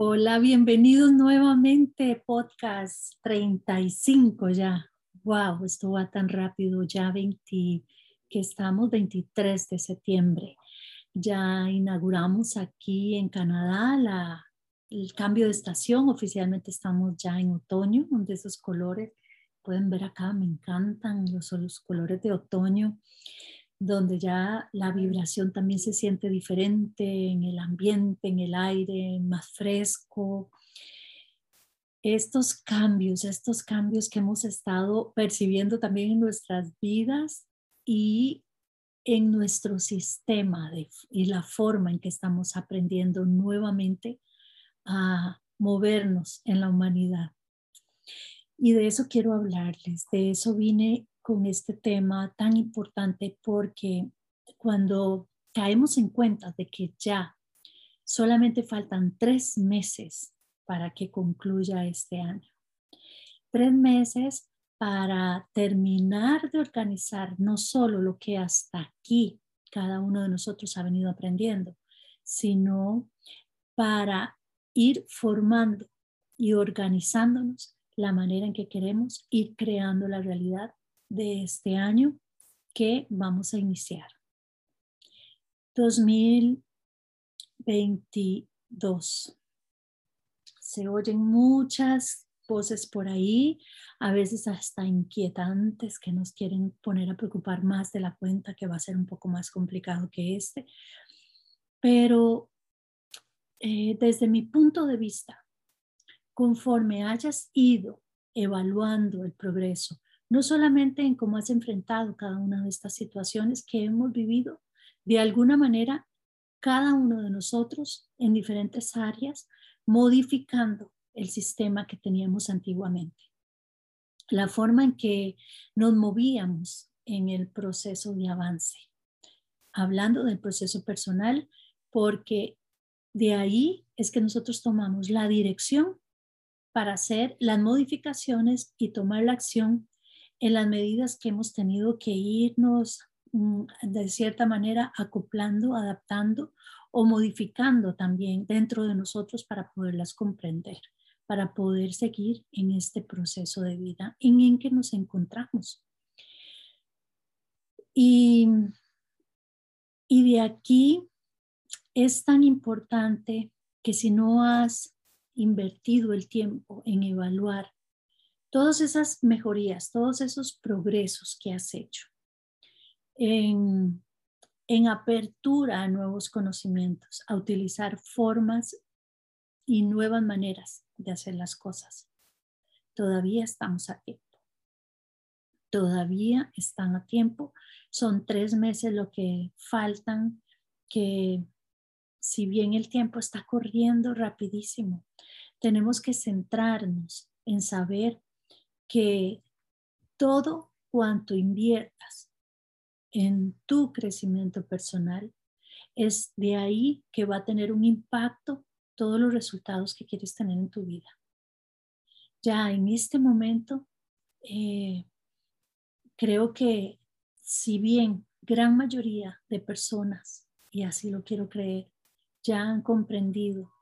Hola, bienvenidos nuevamente, podcast 35 ya. Wow, esto va tan rápido, ya 20, que estamos 23 de septiembre. Ya inauguramos aquí en Canadá la, el cambio de estación. Oficialmente estamos ya en otoño, donde esos colores, pueden ver acá, me encantan los, los colores de otoño donde ya la vibración también se siente diferente en el ambiente, en el aire, más fresco. Estos cambios, estos cambios que hemos estado percibiendo también en nuestras vidas y en nuestro sistema y la forma en que estamos aprendiendo nuevamente a movernos en la humanidad. Y de eso quiero hablarles, de eso vine con este tema tan importante porque cuando caemos en cuenta de que ya solamente faltan tres meses para que concluya este año, tres meses para terminar de organizar no solo lo que hasta aquí cada uno de nosotros ha venido aprendiendo, sino para ir formando y organizándonos la manera en que queremos ir creando la realidad de este año que vamos a iniciar. 2022. Se oyen muchas voces por ahí, a veces hasta inquietantes que nos quieren poner a preocupar más de la cuenta, que va a ser un poco más complicado que este. Pero eh, desde mi punto de vista, conforme hayas ido evaluando el progreso, no solamente en cómo has enfrentado cada una de estas situaciones que hemos vivido, de alguna manera, cada uno de nosotros en diferentes áreas, modificando el sistema que teníamos antiguamente. La forma en que nos movíamos en el proceso de avance. Hablando del proceso personal, porque de ahí es que nosotros tomamos la dirección para hacer las modificaciones y tomar la acción en las medidas que hemos tenido que irnos mm, de cierta manera acoplando, adaptando o modificando también dentro de nosotros para poderlas comprender, para poder seguir en este proceso de vida en el que nos encontramos. Y, y de aquí es tan importante que si no has invertido el tiempo en evaluar todas esas mejorías, todos esos progresos que has hecho en, apertura a nuevos conocimientos, a utilizar formas y nuevas maneras de hacer las cosas. Todavía estamos a tiempo. Todavía están a tiempo. Son tres meses lo que faltan, que si bien el tiempo está corriendo rapidísimo, tenemos que centrarnos en saber que todo cuanto inviertas en tu crecimiento personal, es de ahí que va a tener un impacto todos los resultados que quieres tener en tu vida. Ya en este momento, eh, creo que si bien gran mayoría de personas, y así lo quiero creer, ya han comprendido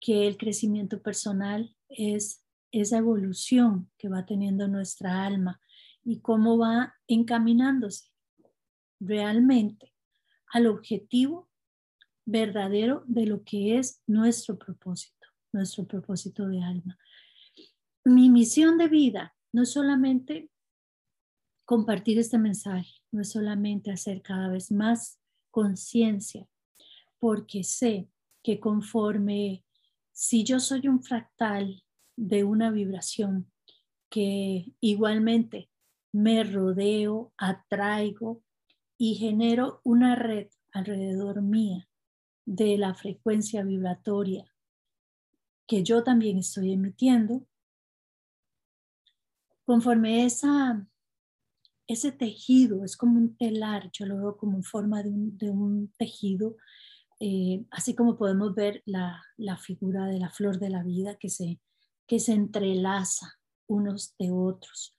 que el crecimiento personal es esa evolución que va teniendo nuestra alma y cómo va encaminándose realmente al objetivo verdadero de lo que es nuestro propósito, nuestro propósito de alma. Mi misión de vida no es solamente compartir este mensaje, no es solamente hacer cada vez más conciencia, porque sé que conforme si yo soy un fractal de una vibración que igualmente me rodeo, atraigo y genero una red alrededor mía de la frecuencia vibratoria que yo también estoy emitiendo, conforme ese tejido es como un telar, yo lo veo como en forma de un, tejido, eh, así como podemos ver la, figura de la flor de la vida que se que se entrelaza unos de otros.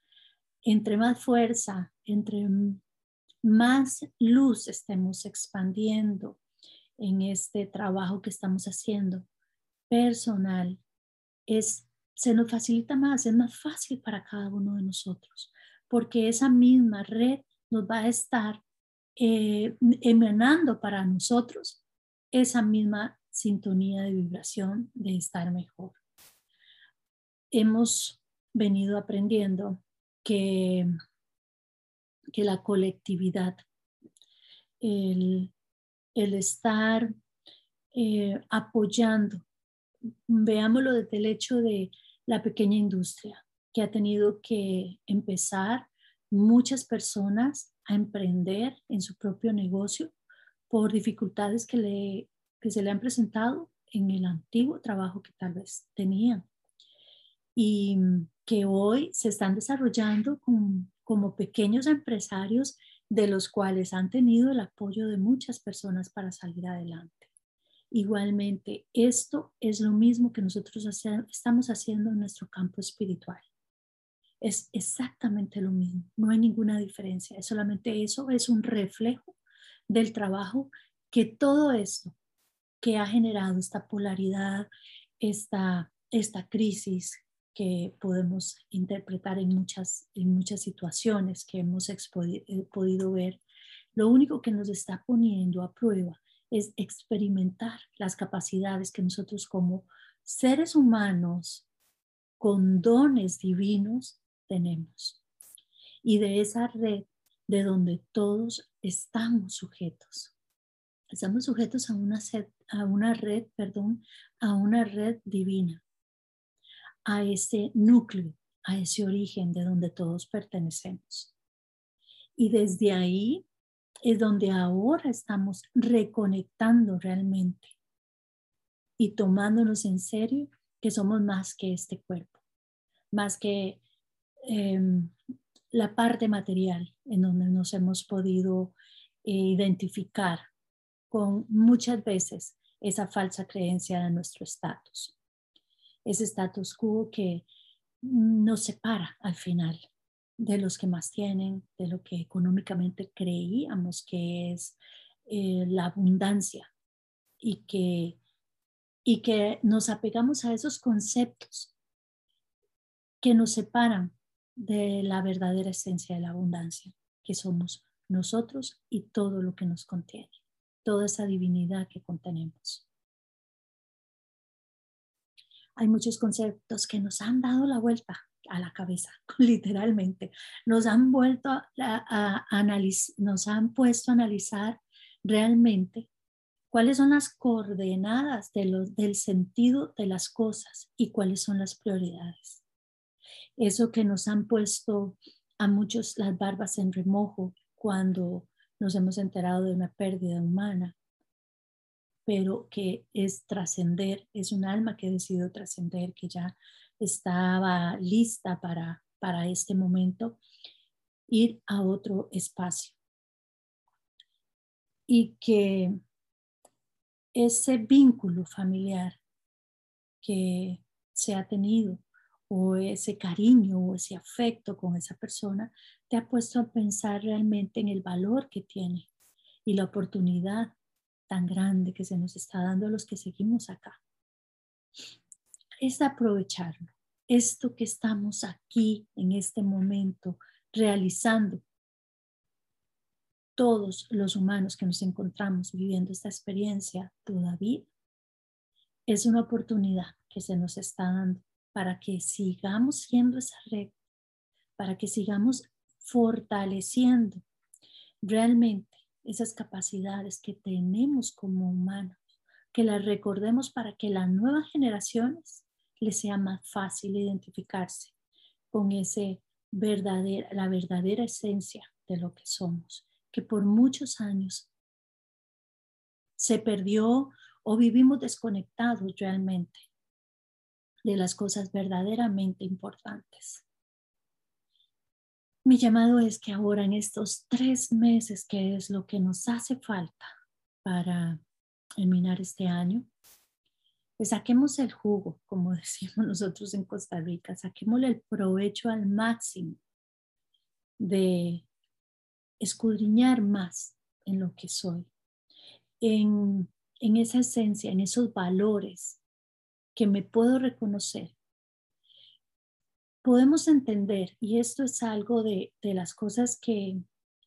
Entre más fuerza, entre más luz estemos expandiendo en este trabajo que estamos haciendo, personal es, se nos facilita más, es más fácil para cada uno de nosotros, porque esa misma red nos va a estar eh, emanando para nosotros esa misma sintonía de vibración de estar mejor. Hemos venido aprendiendo que, que la colectividad, el, estar eh, apoyando, veámoslo desde el hecho de la pequeña industria, que ha tenido que empezar muchas personas a emprender en su propio negocio por dificultades que, le, que se le han presentado en el antiguo trabajo que tal vez tenían y que hoy se están desarrollando como pequeños empresarios de los cuales han tenido el apoyo de muchas personas para salir adelante. Igualmente, esto es lo mismo que nosotros estamos haciendo en nuestro campo espiritual. Es exactamente lo mismo, no hay ninguna diferencia, es solamente eso, es un reflejo del trabajo que todo esto que ha generado esta polaridad, esta, esta crisis que podemos interpretar en muchas, en muchas situaciones que hemos eh, podido ver, lo único que nos está poniendo a prueba es experimentar las capacidades que nosotros como seres humanos con dones divinos tenemos. Y de esa red de donde todos estamos sujetos. Estamos sujetos a una, a una red, perdón, a una red divina, a ese núcleo, a ese origen de donde todos pertenecemos. Y desde ahí es donde ahora estamos reconectando realmente y tomándonos en serio que somos más que este cuerpo, más que em, la parte material en donde nos hemos podido eh, identificar con muchas veces esa falsa creencia de nuestro estatus. Ese status quo que nos separa al final de los que más tienen, de lo que económicamente creíamos que es eh, la abundancia y que, y que nos apegamos a esos conceptos que nos separan de la verdadera esencia de la abundancia, que somos nosotros y todo lo que nos contiene, toda esa divinidad que contenemos. Hay muchos conceptos que nos han dado la vuelta a la cabeza, literalmente. Nos han vuelto a, analizar, nos han puesto a analizar realmente cuáles son las coordenadas de del sentido de las cosas y cuáles son las prioridades. Eso que nos han puesto a muchos las barbas en remojo cuando nos hemos enterado de una pérdida humana, pero que es trascender, es un alma que ha decidido trascender, que ya estaba lista para, para este momento, ir a otro espacio. Y que ese vínculo familiar que se ha tenido o ese cariño o ese afecto con esa persona te ha puesto a pensar realmente en el valor que tiene y la oportunidad tan grande que se nos está dando a los que seguimos acá es aprovecharlo. Esto que estamos aquí en este momento realizando, todos los humanos que nos encontramos viviendo esta experiencia todavía, es una oportunidad que se nos está dando para que sigamos siendo esa red, para que sigamos fortaleciendo realmente esas capacidades que tenemos como humanos, que las recordemos para que las nuevas generaciones les sea más fácil identificarse con ese verdadera, la verdadera esencia de lo que somos, que por muchos años se perdió o vivimos desconectados realmente de las cosas verdaderamente importantes. Mi llamado es que ahora en estos tres meses, que es lo que nos hace falta para terminar este año, pues saquemos el jugo, como decimos nosotros en Costa Rica, saquémosle el provecho al máximo de escudriñar más en lo que soy, en, en esa esencia, en esos valores que me puedo reconocer, podemos entender, y esto es algo de, de las cosas que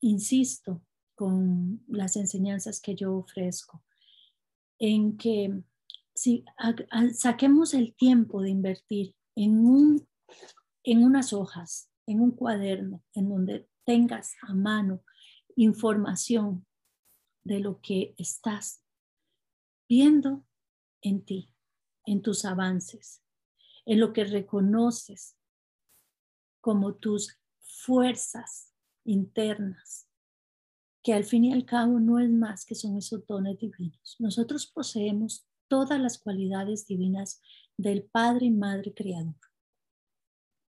insisto con las enseñanzas que yo ofrezco, en que si saquemos el tiempo de invertir en, un, en unas hojas, en un cuaderno, en donde tengas a mano información de lo que estás viendo en ti, en tus avances, en lo que reconoces como tus fuerzas internas, que al fin y al cabo no es más que son esos dones divinos. Nosotros poseemos todas las cualidades divinas del Padre y Madre Creador,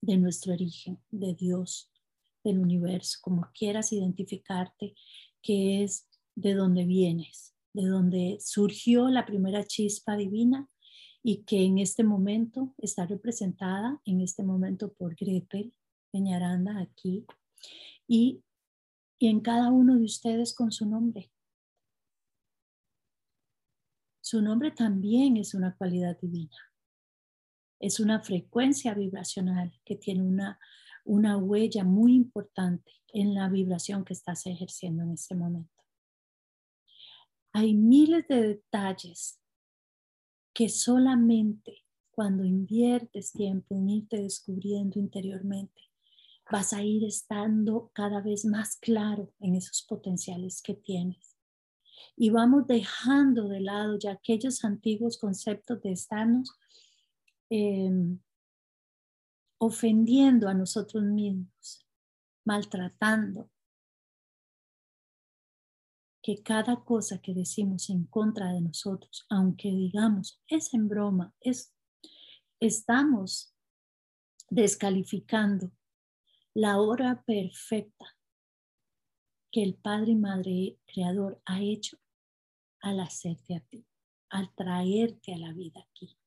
de nuestro origen, de Dios, del universo, como quieras identificarte, que es de donde vienes, de donde surgió la primera chispa divina y que en este momento está representada en este momento por Gretel Peñaranda aquí y, y en cada uno de ustedes con su nombre. Su nombre también es una cualidad divina. Es una frecuencia vibracional que tiene una, una huella muy importante en la vibración que estás ejerciendo en este momento. Hay miles de detalles que solamente cuando inviertes tiempo en irte descubriendo interiormente, vas a ir estando cada vez más claro en esos potenciales que tienes. Y vamos dejando de lado ya aquellos antiguos conceptos de estarnos em, ofendiendo a nosotros mismos, maltratando, que cada cosa que decimos en contra de nosotros, aunque digamos es en broma, es, estamos descalificando la hora perfecta que el Padre y Madre Creador ha hecho al hacerte a ti, al traerte a la vida aquí,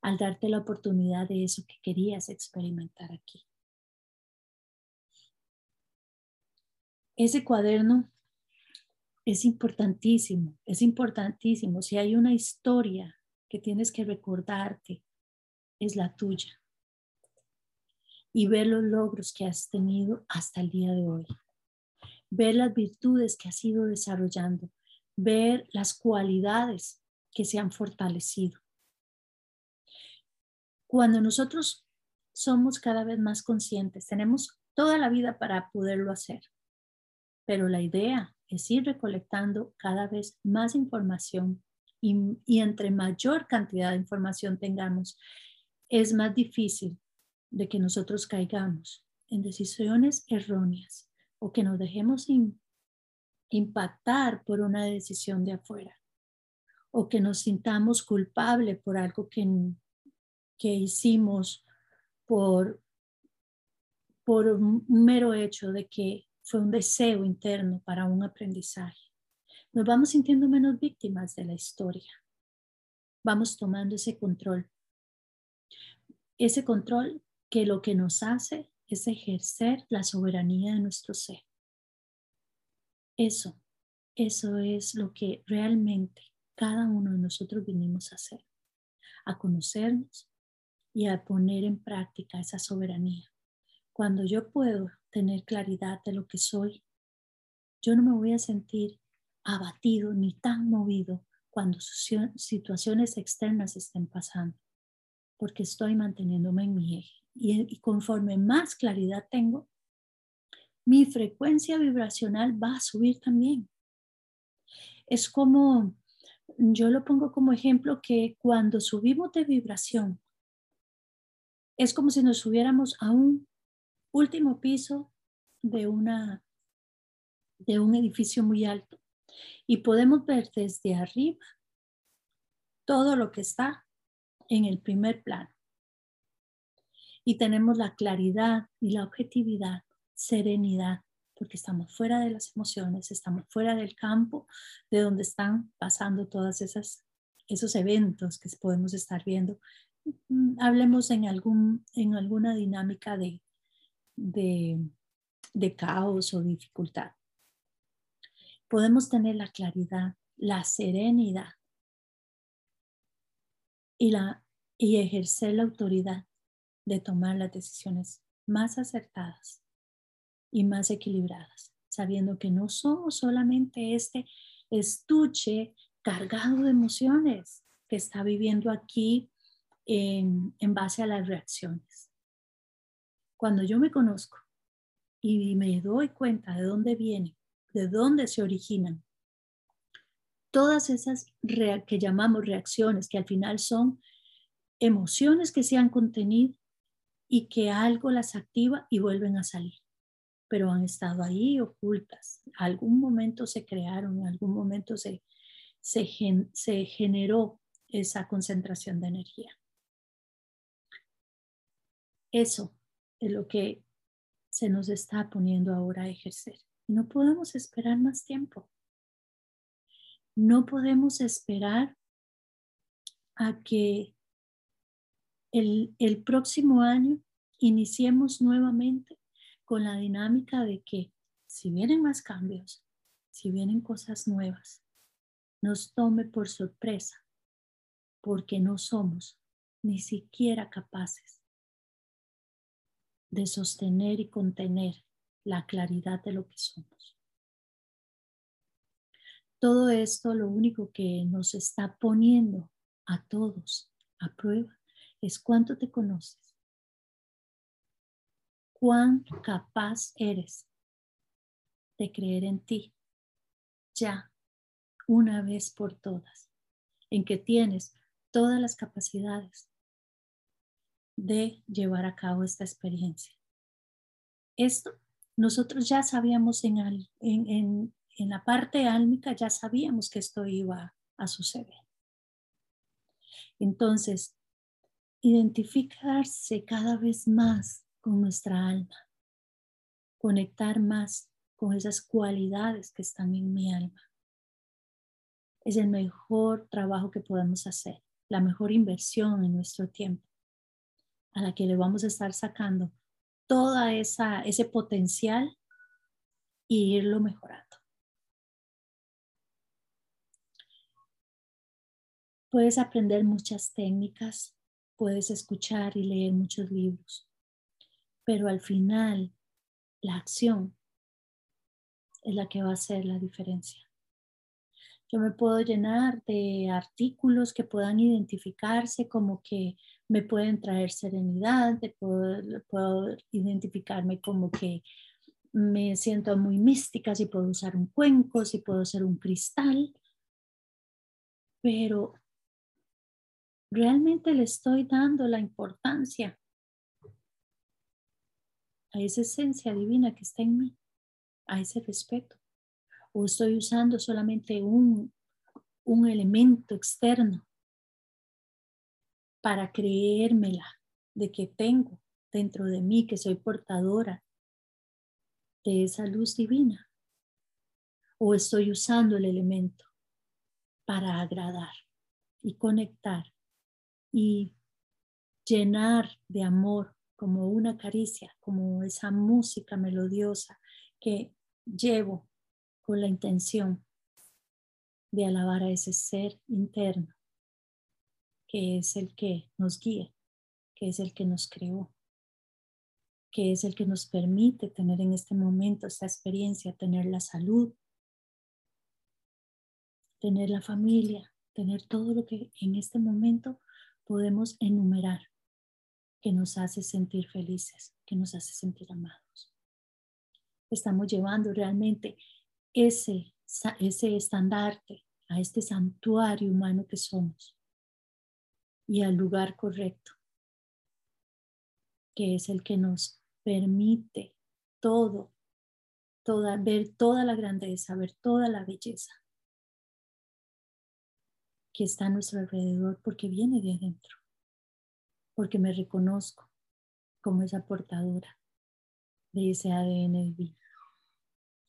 al darte la oportunidad de eso que querías experimentar aquí. Ese cuaderno es importantísimo, es importantísimo. Si hay una historia que tienes que recordarte, es la tuya. Y ver los logros que has tenido hasta el día de hoy. Ver las virtudes que has ido desarrollando. Ver las cualidades que se han fortalecido. Cuando nosotros somos cada vez más conscientes, tenemos toda la vida para poderlo hacer. Pero la idea es ir recolectando cada vez más información y, entre mayor cantidad de información tengamos, es más difícil de que nosotros caigamos en decisiones erróneas o que nos dejemos impactar por una decisión de afuera o que nos sintamos culpables por algo que, que hicimos por, por un mero hecho de que fue un deseo interno para un aprendizaje. Nos vamos sintiendo menos víctimas de la historia. Vamos tomando ese control. Ese control que lo que nos hace es ejercer la soberanía de nuestro ser. Eso, eso es lo que realmente cada uno de nosotros vinimos a hacer, a conocernos y a poner en práctica esa soberanía. Cuando yo puedo tener claridad de lo que soy, yo no me voy a sentir abatido ni tan movido cuando situaciones externas estén pasando, porque estoy manteniéndome en mi eje. Y, conforme más claridad tengo, mi frecuencia vibracional va a subir también. Es como, yo lo pongo como ejemplo que cuando subimos de vibración, es como si nos subiéramos a un último piso de, una, de un edificio muy alto y podemos ver desde arriba todo lo que está en el primer plano. Y tenemos la claridad y la objetividad, serenidad, porque estamos fuera de las emociones, estamos fuera del campo de donde están pasando todos esos eventos que podemos estar viendo. Mm, hablemos en, algún, en alguna dinámica de, de, caos o dificultad. Podemos tener la claridad, la serenidad y la y ejercer la autoridad de tomar las decisiones más acertadas y más equilibradas, sabiendo que no somos solamente este estuche cargado de emociones que está viviendo aquí en, en base a las reacciones. Cuando yo me conozco y me doy cuenta de dónde viene, de dónde se originan todas esas que llamamos reacciones, que al final son emociones que se han contenido y que algo las activa y vuelven a salir, pero han estado ahí ocultas. Algún momento se crearon, algún momento se, se, se generó esa concentración de energía. Eso es lo que se nos está poniendo ahora a ejercer. No podemos esperar más tiempo. No podemos esperar a que el, el próximo año iniciemos nuevamente con la dinámica de que si vienen más cambios, si vienen cosas nuevas, nos tome por sorpresa, porque no somos ni siquiera capaces de sostener y contener la claridad de lo que somos. Todo esto lo único que nos está poniendo a todos a prueba es cuánto te conoces, cuán capaz eres de creer en ti ya una vez por todas, en que tienes todas las capacidades de llevar a cabo esta experiencia. Esto nosotros ya sabíamos en, en, en la parte álmica, ya sabíamos que esto iba a suceder. Entonces, identificarse cada vez más con nuestra alma, conectar más con esas cualidades que están en mi alma. Es el mejor trabajo que podemos hacer, la mejor inversión en nuestro tiempo, a la que le vamos a estar sacando toda esa ese potencial y irlo mejorando. Puedes aprender muchas técnicas, puedes escuchar y leer muchos libros, pero al final la acción es la que va a hacer la diferencia. Yo me puedo llenar de artículos que puedan identificarse como que me pueden traer serenidad, puedo, identificarme como que me siento muy mística si puedo usar un cuenco, si puedo ser un cristal, pero realmente le estoy dando la importancia a esa esencia divina que está en mí, a ese respeto. O estoy usando solamente un, un elemento externo para creérmela de que tengo dentro de mí, que soy portadora de esa luz divina. O estoy usando el elemento para agradar y conectar y llenar de amor como una caricia, como esa música melodiosa que llevo con la intención de alabar a ese ser interno que es el que nos guía, que es el que nos creó, que es el que nos permite tener en este momento esta experiencia, tener la salud, tener la familia, tener todo lo que en este momento podemos enumerar que nos hace sentir felices, que nos hace sentir amados. Estamos llevando realmente ese, ese estandarte a este santuario humano que somos y al lugar correcto, que es el que nos permite todo, toda, ver toda la grandeza, ver toda la belleza que está a nuestro alrededor porque viene de adentro, porque me reconozco como esa portadora de ese ADN divino.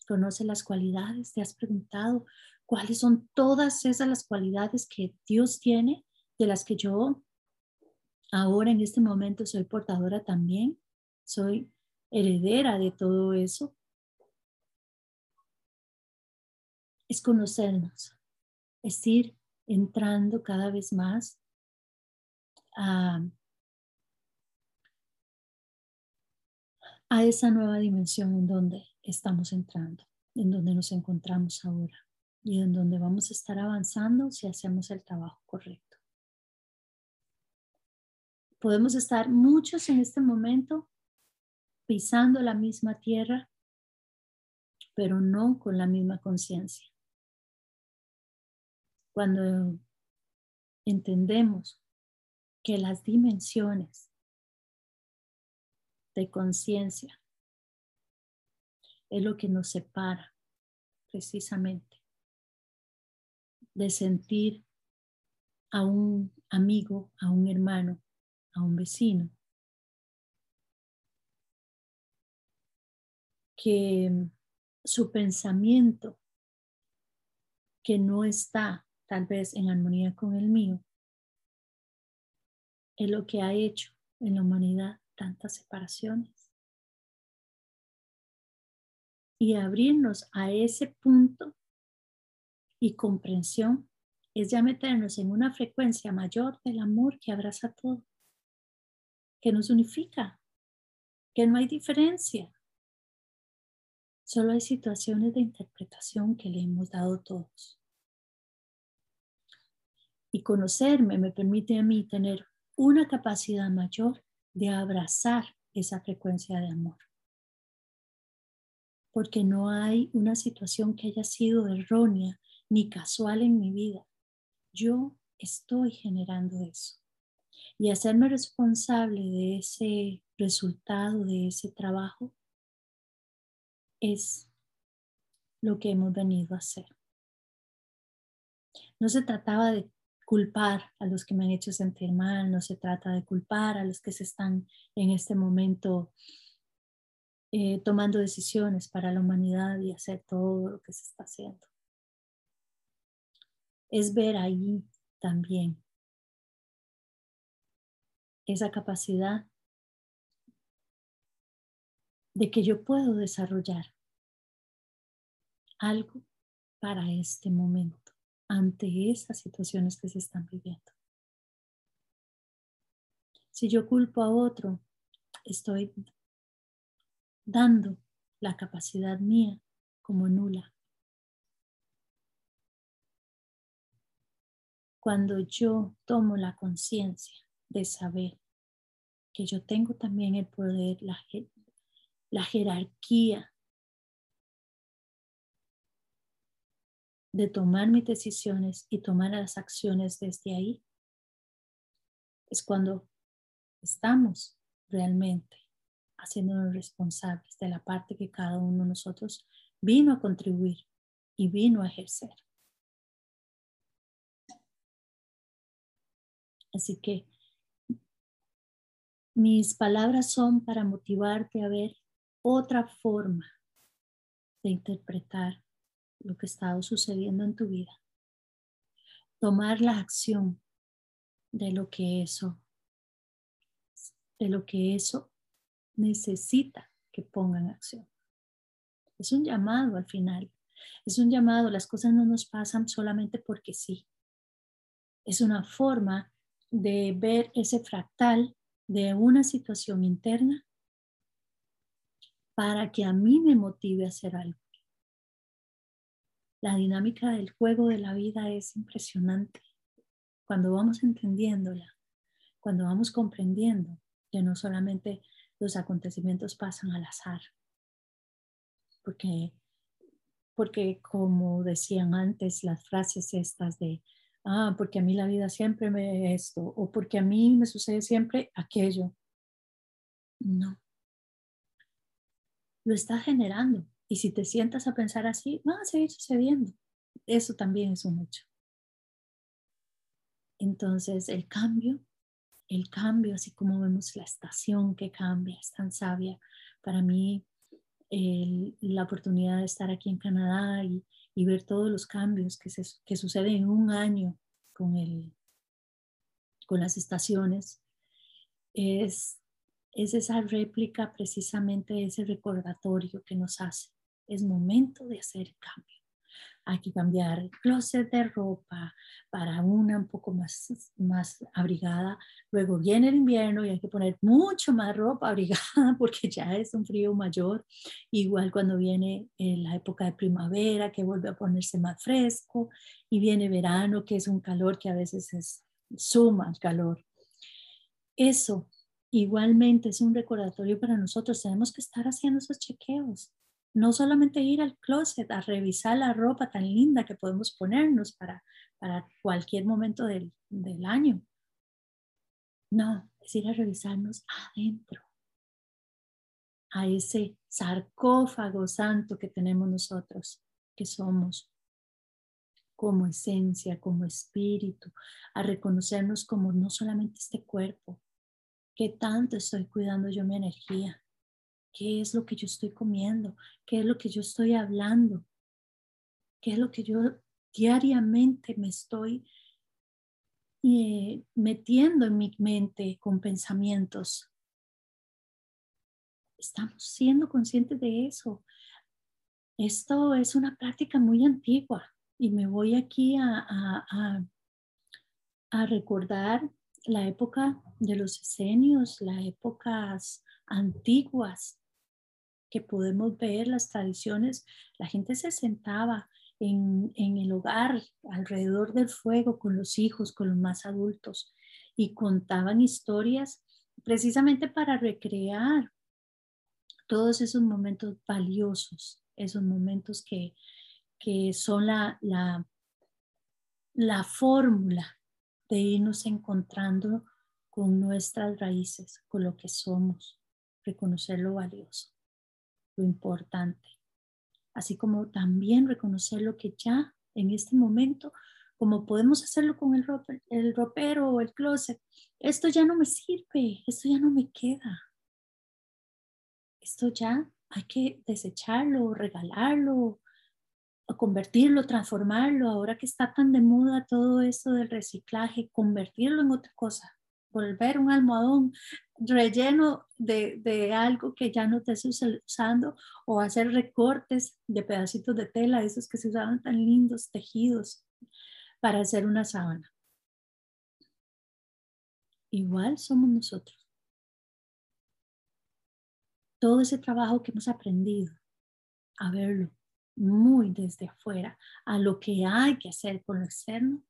Conoce las cualidades, te has preguntado cuáles son todas esas las cualidades que Dios tiene, de las que yo ahora en este momento soy portadora también, soy heredera de todo eso. Es conocernos, es ir entrando cada vez más a, a esa nueva dimensión en donde estamos entrando, en donde nos encontramos ahora y en donde vamos a estar avanzando si hacemos el trabajo correcto. Podemos estar muchos en este momento pisando la misma tierra, pero no con la misma conciencia. Cuando entendemos que las dimensiones de conciencia es lo que nos separa precisamente de sentir a un amigo, a un hermano, a un vecino, que su pensamiento que no está tal vez en armonía con el mío es lo que ha hecho en la humanidad tantas separaciones. Y abrirnos a ese punto y comprensión es ya meternos en una frecuencia mayor del amor que abraza todo, que nos unifica, que no hay diferencia. Solo hay situaciones de interpretación que le hemos dado todos. Y conocerme me permite a mí tener una capacidad mayor de abrazar esa frecuencia de amor. Porque no hay una situación que haya sido errónea ni casual en mi vida. Yo estoy generando eso. Y hacerme responsable de ese resultado, de ese trabajo, es lo que hemos venido a hacer. No se trataba de culpar a los que me han hecho sentir mal, no se trata de culpar a los que se están en este momento eh, tomando decisiones para la humanidad y hacer todo lo que se está haciendo. Es ver ahí también esa capacidad de que yo puedo desarrollar algo para este momento, ante estas situaciones que se están viviendo. Si yo culpo a otro, estoy dando la capacidad mía como nula. Cuando yo tomo la conciencia de saber que yo tengo también el poder, la, la jerarquía de tomar mis decisiones y tomar las acciones desde ahí, es cuando estamos realmente haciéndonos responsables de la parte que cada uno de nosotros vino a contribuir y vino a ejercer. Así que mis palabras son para motivarte a ver otra forma de interpretar lo que estado sucediendo en tu vida. Tomar la acción de lo que eso, de lo que eso necesita que ponga en acción. Es un llamado al final. Es un llamado. Las cosas no nos pasan solamente porque sí. Es una forma de ver ese fractal de una situación interna para que a mí me motive a hacer algo. La dinámica del juego de la vida es impresionante. Cuando vamos entendiéndola, cuando vamos comprendiendo que no solamente los acontecimientos pasan al azar, porque, porque como decían antes las frases estas de, ah, porque a mí la vida siempre me esto, o porque a mí me sucede siempre aquello. No, lo está generando. Y si te sientas a pensar así, va a seguir sucediendo. Eso también es un hecho. Entonces, el cambio, el cambio, así como vemos la estación que cambia, es tan sabia. Para mí, la oportunidad de estar aquí en Canadá y, ver todos los cambios que, que suceden en un año con, el, con las estaciones, es es esa réplica precisamente ese recordatorio que nos hace. Es momento de hacer cambio. Hay que cambiar closet de ropa para una un poco más, más abrigada. Luego viene el invierno y hay que poner mucho más ropa abrigada porque ya es un frío mayor. Igual cuando viene eh, la época de primavera que vuelve a ponerse más fresco y viene verano que es un calor que a veces es suma el calor. Eso igualmente es un recordatorio para nosotros. Tenemos que estar haciendo esos chequeos no solamente ir al closet a revisar la ropa tan linda que podemos ponernos para, para cualquier momento del, del año. No, es ir a revisarnos adentro, a ese sarcófago santo que tenemos nosotros, que somos como esencia, como espíritu, a reconocernos como no solamente este cuerpo, que tanto estoy cuidando yo mi energía, qué es lo que yo estoy comiendo, qué es lo que yo estoy hablando, qué es lo que yo diariamente me estoy eh, metiendo en mi mente con pensamientos. Estamos siendo conscientes de eso. Esto es una práctica muy antigua y me voy aquí a, recordar la época de los esenios, las épocas antiguas que podemos ver las tradiciones, la gente se sentaba en, el hogar alrededor del fuego con los hijos, con los más adultos y contaban historias precisamente para recrear todos esos momentos valiosos, esos momentos que, que son la, la, la fórmula de irnos encontrando con nuestras raíces, con lo que somos, reconocer lo valioso lo importante, así como también reconocer lo que ya en este momento, como podemos hacerlo con el, ropero o el closet, esto ya no me sirve, esto ya no me queda. Esto ya hay que desecharlo, regalarlo, convertirlo, transformarlo, ahora que está tan de moda todo eso del reciclaje, convertirlo en otra cosa, volver un almohadón relleno de, algo que ya no estés usando o hacer recortes de pedacitos de tela, esos que se usaban tan lindos, tejidos, para hacer una sábana. Igual somos nosotros. Todo ese trabajo que hemos aprendido a verlo muy desde afuera, a lo que hay que hacer con lo externo,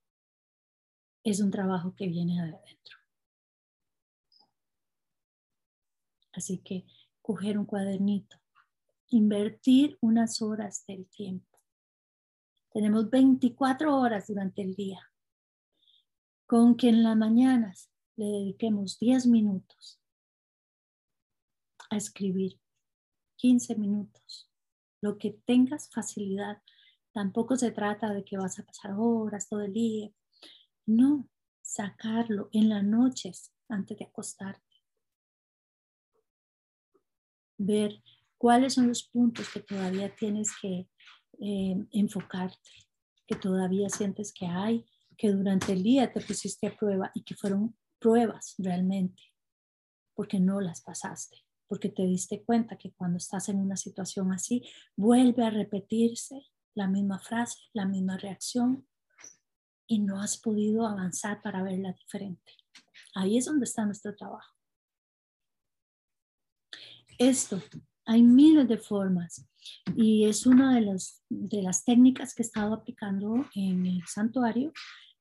es un trabajo que viene de adentro. Así que coger un cuadernito, invertir unas horas del tiempo. Tenemos 24 horas durante el día. Con que en las mañanas le dediquemos 10 minutos a escribir, 15 minutos, lo que tengas facilidad. Tampoco se trata de que vas a pasar horas todo el día. No, sacarlo en las noches antes de acostarte ver cuáles son los puntos que todavía tienes que eh, enfocarte, que todavía sientes que hay, que durante el día te pusiste a prueba y que fueron pruebas realmente, porque no las pasaste, porque te diste cuenta que cuando estás en una situación así, vuelve a repetirse la misma frase, la misma reacción y no has podido avanzar para verla diferente. Ahí es donde está nuestro trabajo esto. Hay miles de formas y es una de las, de las técnicas que he estado aplicando en el santuario,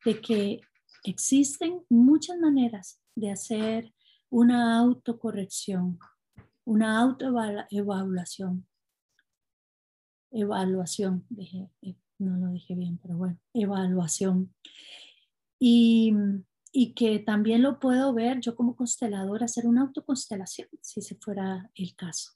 de que existen muchas maneras de hacer una autocorrección, una autoevaluación. Evaluación, dije, eh, no lo dije bien, pero bueno, evaluación. Y y que también lo puedo ver yo como constelador, hacer una autoconstelación, si se fuera el caso.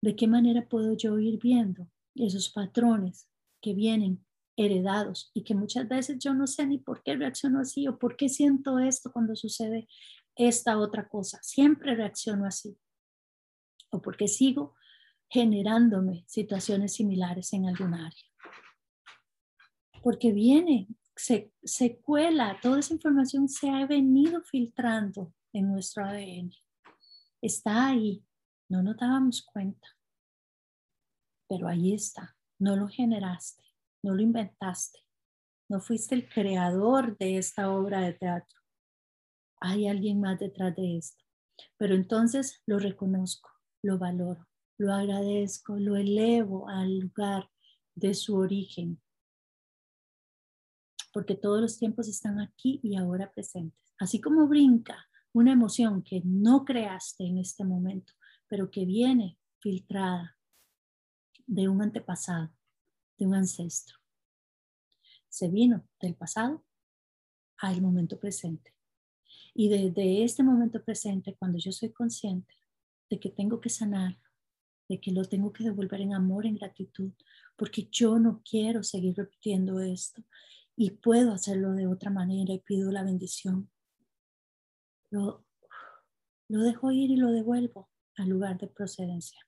¿De qué manera puedo yo ir viendo esos patrones que vienen heredados y que muchas veces yo no sé ni por qué reacciono así o por qué siento esto cuando sucede esta otra cosa? Siempre reacciono así. O porque sigo generándome situaciones similares en algún área. Porque viene se, cuela, toda esa información se ha venido filtrando en nuestro ADN. Está ahí, no nos dábamos cuenta, pero ahí está, no lo generaste, no lo inventaste, no fuiste el creador de esta obra de teatro. Hay alguien más detrás de esto. Pero entonces lo reconozco, lo valoro, lo agradezco, lo elevo al lugar de su origen. Porque todos los tiempos están aquí y ahora presentes. Así como brinca una emoción que no creaste en este momento, pero que viene filtrada de un antepasado, de un ancestro. Se vino del pasado al momento presente. Y desde este momento presente, cuando yo soy consciente de que tengo que sanar, de que lo tengo que devolver en amor, en gratitud, porque yo no quiero seguir repitiendo esto y puedo hacerlo de otra manera y pido la bendición. Lo, lo dejo ir y lo devuelvo al lugar de procedencia.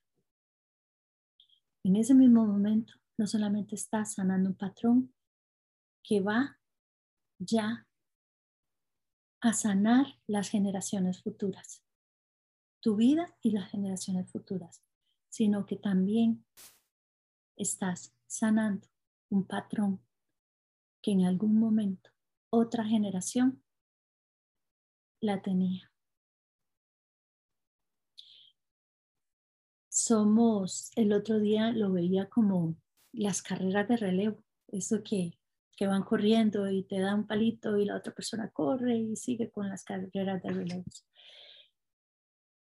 En ese mismo momento, no solamente estás sanando un patrón que va ya a sanar las generaciones futuras, tu vida y las generaciones futuras, sino que también estás sanando un patrón que en algún momento otra generación la tenía. Somos, el otro día lo veía como las carreras de relevo, eso que que van corriendo y te da un palito y la otra persona corre y sigue con las carreras de relevos.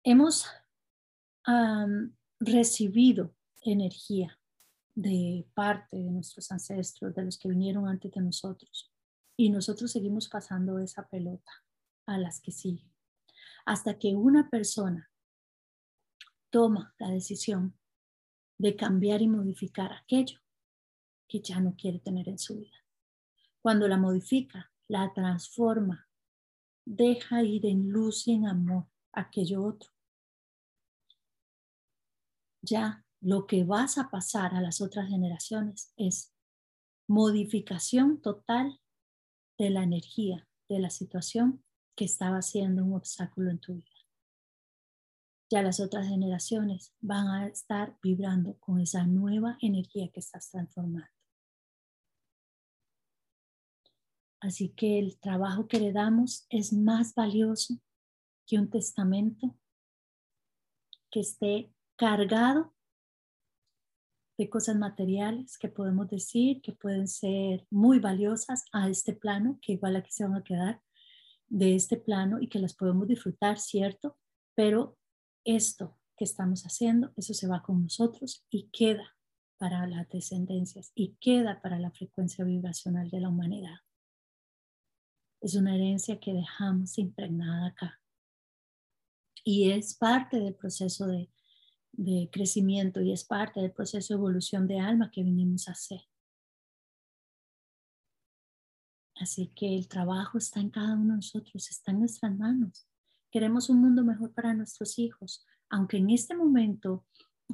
Hemos recibido energía de parte de nuestros ancestros, de los que vinieron antes de nosotros, y nosotros seguimos pasando esa pelota a las que siguen, hasta que una persona toma la decisión de cambiar y modificar aquello que ya no quiere tener en su vida. Cuando la modifica, la transforma, deja ir en luz y en amor aquello otro. Ya lo que vas a pasar a las otras generaciones es modificación total de la energía, de la situación que estaba siendo un obstáculo en tu vida. Ya las otras generaciones van a estar vibrando con esa nueva energía que estás transformando. Así que el trabajo que le damos es más valioso que un testamento que esté cargado de cosas materiales que podemos decir que pueden ser muy valiosas a este plano, que igual aquí se van a quedar de este plano y que las podemos disfrutar, ¿cierto? Pero esto que estamos haciendo, eso se va con nosotros y queda para las descendencias y queda para la frecuencia vibracional de la humanidad. Es una herencia que dejamos impregnada acá. Y es parte del proceso de, crecimiento y es parte del proceso de evolución de alma que vinimos a hacer. Así que el trabajo está en cada uno de nosotros, está en nuestras manos. Queremos un mundo mejor para nuestros hijos, aunque en este momento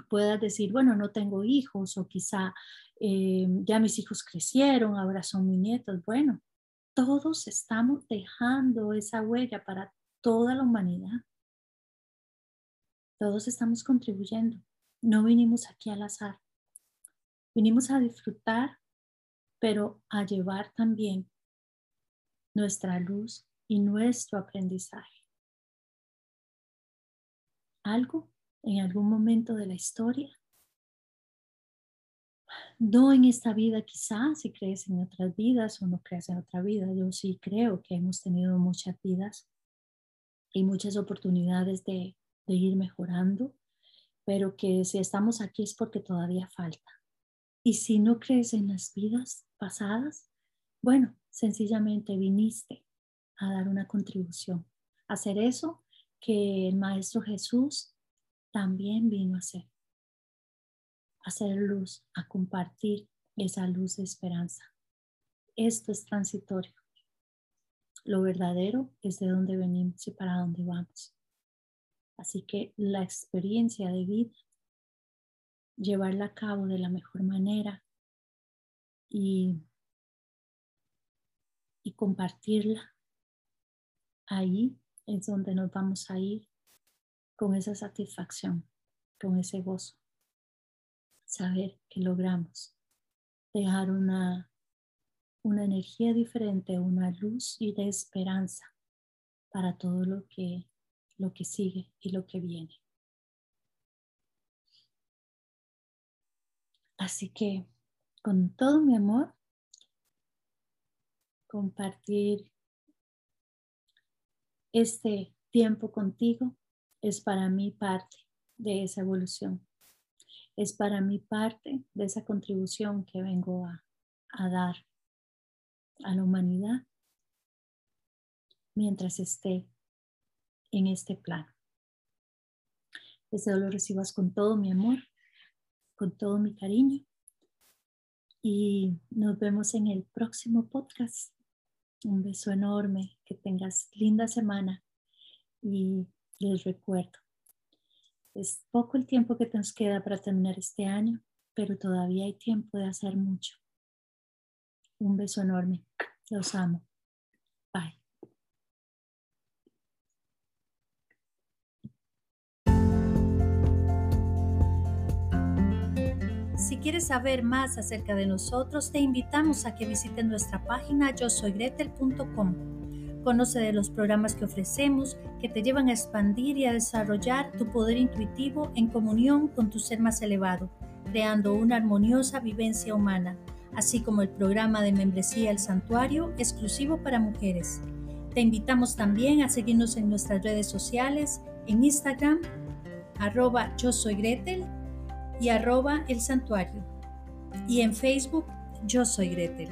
puedas decir, bueno, no tengo hijos o quizá eh, ya mis hijos crecieron, ahora son mis nietos. Bueno, todos estamos dejando esa huella para toda la humanidad. Todos estamos contribuyendo. No vinimos aquí al azar. Vinimos a disfrutar, pero a llevar también nuestra luz y nuestro aprendizaje. Algo en algún momento de la historia no en esta vida quizás, si crees en otras vidas o no crees en otra vida. Yo sí creo que hemos tenido muchas vidas y muchas oportunidades de, de ir mejorando, pero que si estamos aquí es porque todavía falta. Y si no crees en las vidas pasadas, bueno, sencillamente viniste a dar una contribución, a hacer eso que el Maestro Jesús también vino a hacer hacer luz, a compartir esa luz de esperanza. Esto es transitorio. Lo verdadero es de dónde venimos y para dónde vamos. Así que la experiencia de vida, llevarla a cabo de la mejor manera y, y compartirla, ahí es donde nos vamos a ir con esa satisfacción, con ese gozo. Saber que logramos dejar una, una energía diferente, una luz y de esperanza para todo lo que, lo que sigue y lo que viene. Así que con todo mi amor, compartir este tiempo contigo es para mí parte de esa evolución. Es para mí parte de esa contribución que vengo a, a dar a la humanidad mientras esté en este plano. Deseo lo recibas con todo mi amor, con todo mi cariño y nos vemos en el próximo podcast. Un beso enorme, que tengas linda semana y les recuerdo, es poco el tiempo que nos queda para terminar este año, pero todavía hay tiempo de hacer mucho. Un beso enorme. Los amo. Bye. Si quieres saber más acerca de nosotros, te invitamos a que visites nuestra página yo soy gretel.com. Conoce de los programas que ofrecemos que te llevan a expandir y a desarrollar tu poder intuitivo en comunión con tu ser más elevado, creando una armoniosa vivencia humana, así como el programa de membresía El Santuario exclusivo para mujeres. Te invitamos también a seguirnos en nuestras redes sociales, en Instagram, arroba yo soy Gretel y arroba el santuario. Y en Facebook, yo soy Gretel.